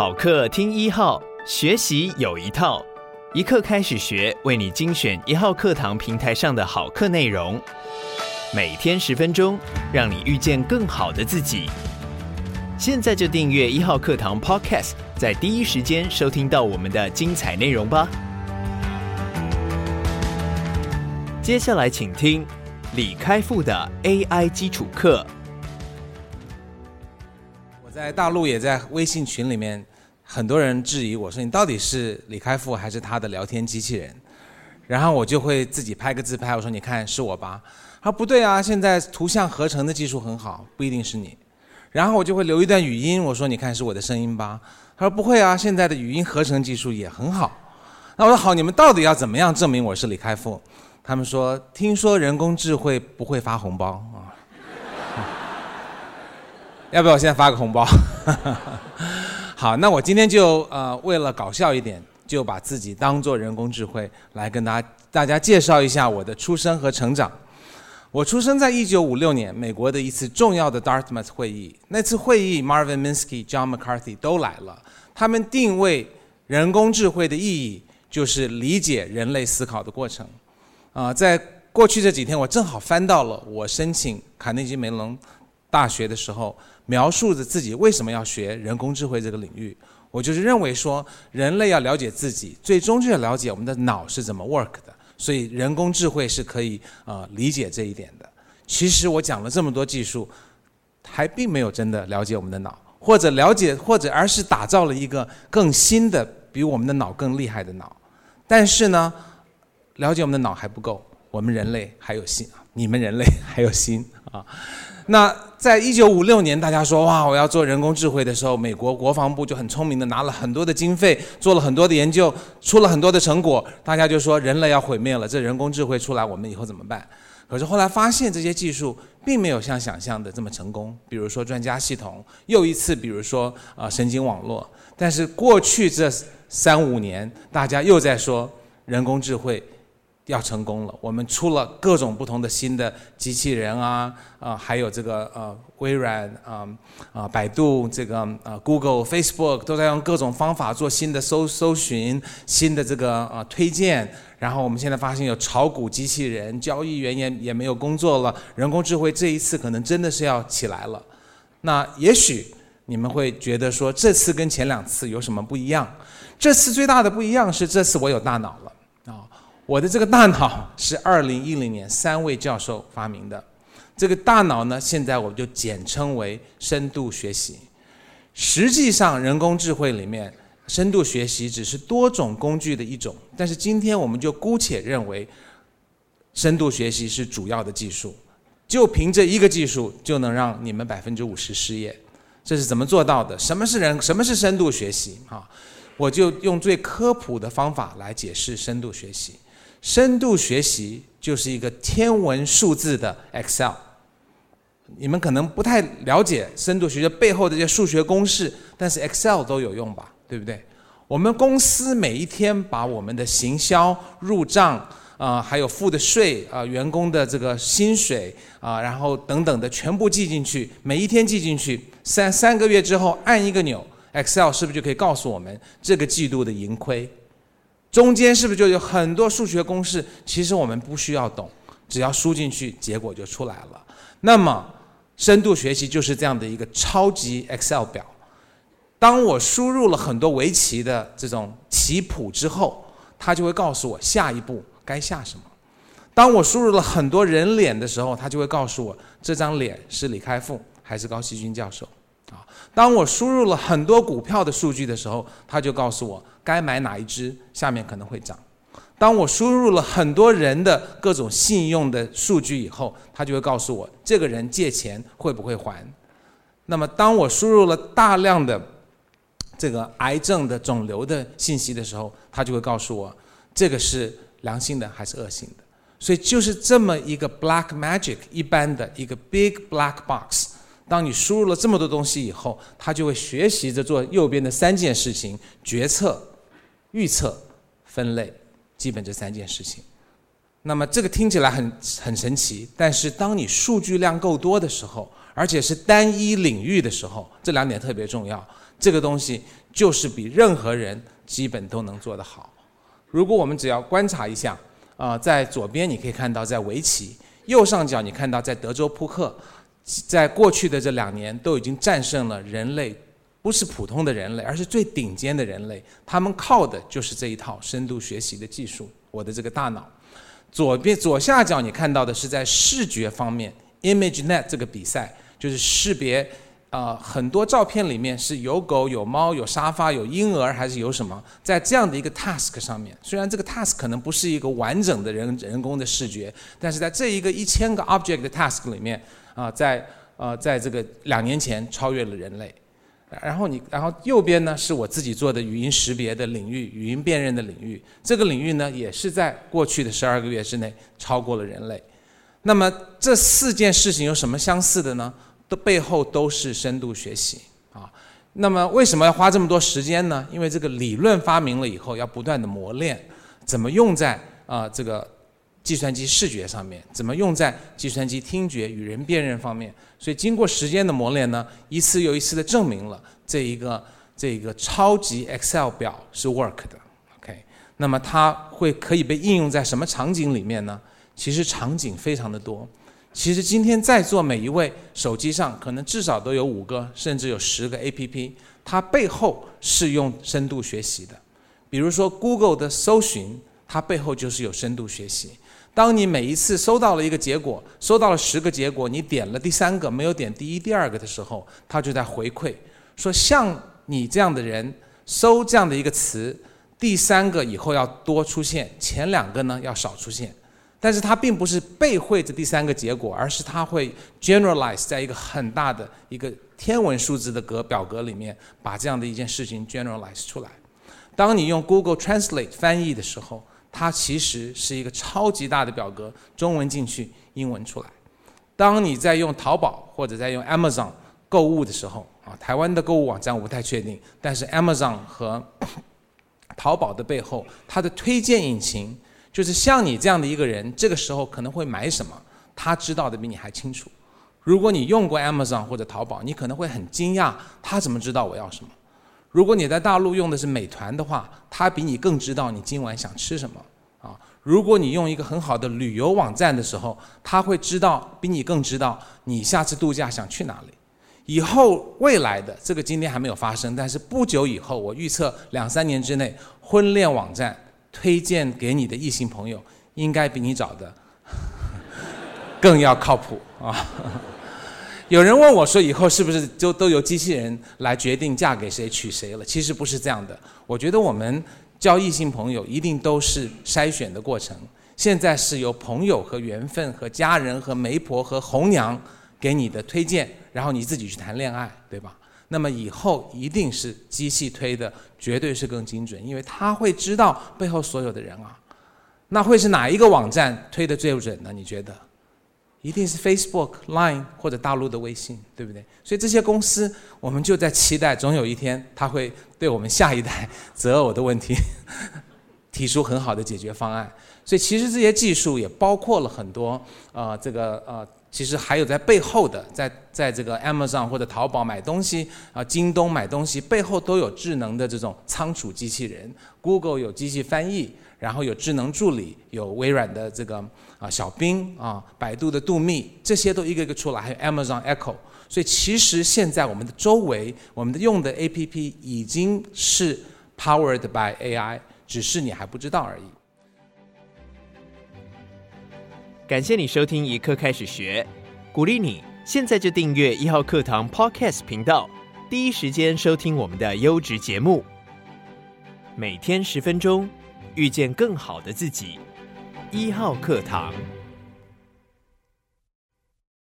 好课听一号，学习有一套，一课开始学，为你精选一号课堂平台上的好课内容，每天十分钟，让你遇见更好的自己。现在就订阅一号课堂 Podcast，在第一时间收听到我们的精彩内容吧。接下来请听李开复的 AI 基础课。我在大陆也在微信群里面，很多人质疑我说，你到底是李开复还是他的聊天机器人？然后我就会自己拍个自拍，我说你看是我吧？他说不对啊，现在图像合成的技术很好，不一定是你。然后我就会留一段语音，我说你看是我的声音吧？他说不会啊，现在的语音合成技术也很好。那我说好，你们到底要怎么样证明我是李开复？他们说听说人工智慧不会发红包啊。要不要我现在发个红包？好，那我今天就呃为了搞笑一点，就把自己当做人工智慧来跟大家大家介绍一下我的出生和成长。我出生在一九五六年，美国的一次重要的 Dartmouth 会议。那次会议，Marvin Minsky、John McCarthy 都来了。他们定位人工智慧的意义就是理解人类思考的过程。啊、呃，在过去这几天，我正好翻到了我申请卡内基梅隆大学的时候。描述着自己为什么要学人工智慧这个领域，我就是认为说，人类要了解自己，最终就要了解我们的脑是怎么 work 的，所以人工智慧是可以呃理解这一点的。其实我讲了这么多技术，还并没有真的了解我们的脑，或者了解，或者而是打造了一个更新的，比我们的脑更厉害的脑。但是呢，了解我们的脑还不够，我们人类还有心，你们人类还有心啊。那在一九五六年，大家说哇，我要做人工智慧的时候，美国国防部就很聪明的拿了很多的经费，做了很多的研究，出了很多的成果。大家就说人类要毁灭了，这人工智慧出来，我们以后怎么办？可是后来发现这些技术并没有像想象的这么成功。比如说专家系统，又一次，比如说啊神经网络。但是过去这三五年，大家又在说人工智慧。要成功了，我们出了各种不同的新的机器人啊，啊，还有这个呃微软啊啊百度这个啊 Google、Facebook 都在用各种方法做新的搜搜寻，新的这个呃推荐。然后我们现在发现有炒股机器人，交易员也也没有工作了，人工智慧这一次可能真的是要起来了。那也许你们会觉得说，这次跟前两次有什么不一样？这次最大的不一样是这次我有大脑了。我的这个大脑是二零一零年三位教授发明的，这个大脑呢，现在我们就简称为深度学习。实际上，人工智慧里面，深度学习只是多种工具的一种，但是今天我们就姑且认为，深度学习是主要的技术。就凭这一个技术，就能让你们百分之五十失业，这是怎么做到的？什么是人？什么是深度学习？哈，我就用最科普的方法来解释深度学习。深度学习就是一个天文数字的 Excel。你们可能不太了解深度学习背后的这些数学公式，但是 Excel 都有用吧？对不对？我们公司每一天把我们的行销、入账啊、还有付的税啊、员工的这个薪水啊、然后等等的全部记进去，每一天记进去，三三个月之后按一个钮，Excel 是不是就可以告诉我们这个季度的盈亏？中间是不是就有很多数学公式？其实我们不需要懂，只要输进去，结果就出来了。那么，深度学习就是这样的一个超级 Excel 表。当我输入了很多围棋的这种棋谱之后，它就会告诉我下一步该下什么。当我输入了很多人脸的时候，它就会告诉我这张脸是李开复还是高希军教授。啊，当我输入了很多股票的数据的时候，它就告诉我该买哪一只，下面可能会涨。当我输入了很多人的各种信用的数据以后，它就会告诉我这个人借钱会不会还。那么，当我输入了大量的这个癌症的肿瘤的信息的时候，它就会告诉我这个是良性的还是恶性的。所以，就是这么一个 black magic 一般的一个 big black box。当你输入了这么多东西以后，它就会学习着做右边的三件事情：决策、预测、分类，基本这三件事情。那么这个听起来很很神奇，但是当你数据量够多的时候，而且是单一领域的时候，这两点特别重要。这个东西就是比任何人基本都能做得好。如果我们只要观察一下，啊、在左边你可以看到在围棋，右上角你看到在德州扑克，在过去的这两年都已经战胜了人类，不是普通的人类，而是最顶尖的人类。他们靠的就是这一套深度学习的技术，我的这个大脑。左边左下角你看到的是在视觉方面，ImageNet 这个比赛就是识别，呃，很多照片里面是有狗、有猫、有沙发、有婴儿，还是有什么？在这样的一个 task 上面，虽然这个 task 可能不是一个完整的人人工的视觉，但是在这一个一千个 object task 里面，啊、在呃，在这个两年前超越了人类。然后你，然后右边呢是我自己做的语音识别的领域，语音辨认的领域。这个领域呢也是在过去的十二个月之内超过了人类。那么这四件事情有什么相似的呢？的背后都是深度学习啊。那么为什么要花这么多时间呢？因为这个理论发明了以后要不断的磨练，怎么用在啊、这个。计算机视觉上面怎么用在计算机听觉、与人辨认方面？所以经过时间的磨练呢，一次又一次的证明了这一个这一个超级 Excel 表是 work 的。OK，那么它会可以被应用在什么场景里面呢？其实场景非常的多。其实今天在座每一位手机上可能至少都有五个甚至有十个 APP，它背后是用深度学习的。比如说 Google 的搜寻，它背后就是有深度学习。当你每一次收到了一个结果，收到了十个结果，你点了第三个，没有点第一、第二个的时候，他就在回馈，说像你这样的人搜这样的一个词，第三个以后要多出现，前两个呢要少出现。但是它并不是背会这第三个结果，而是它会 generalize 在一个很大的一个天文数字的格表格里面，把这样的一件事情 generalize 出来。当你用 Google Translate 翻译的时候，它其实是一个超级大的表格，中文进去，英文出来。当你在用淘宝或者在用 Amazon 购物的时候，啊，台湾的购物网站我不太确定，但是 Amazon 和淘宝的背后，它的推荐引擎就是像你这样的一个人，这个时候可能会买什么，他知道的比你还清楚。如果你用过 Amazon 或者淘宝，你可能会很惊讶，他怎么知道我要什么？如果你在大陆用的是美团的话，他比你更知道你今晚想吃什么啊！如果你用一个很好的旅游网站的时候，他会知道比你更知道你下次度假想去哪里。以后未来的这个今天还没有发生，但是不久以后，我预测两三年之内，婚恋网站推荐给你的异性朋友，应该比你找的 更要靠谱啊！有人问我说：“以后是不是就都由机器人来决定嫁给谁娶谁了？”其实不是这样的。我觉得我们交异性朋友一定都是筛选的过程。现在是由朋友和缘分和家人和媒婆和红娘给你的推荐，然后你自己去谈恋爱，对吧？那么以后一定是机器推的，绝对是更精准，因为他会知道背后所有的人啊。那会是哪一个网站推的最准呢？你觉得？一定是 Facebook、Line 或者大陆的微信，对不对？所以这些公司，我们就在期待，总有一天它会对我们下一代择偶的问题 提出很好的解决方案。所以其实这些技术也包括了很多，呃，这个呃，其实还有在背后的，在在这个 Amazon 或者淘宝买东西啊，京东买东西背后都有智能的这种仓储机器人，Google 有机器翻译。然后有智能助理，有微软的这个啊小冰啊，百度的度秘，这些都一个一个出来，还有 Amazon Echo。所以其实现在我们的周围，我们的用的 APP 已经是 powered by AI，只是你还不知道而已。感谢你收听一课开始学，鼓励你现在就订阅一号课堂 Podcast 频道，第一时间收听我们的优质节目，每天十分钟。遇见更好的自己，一号课堂。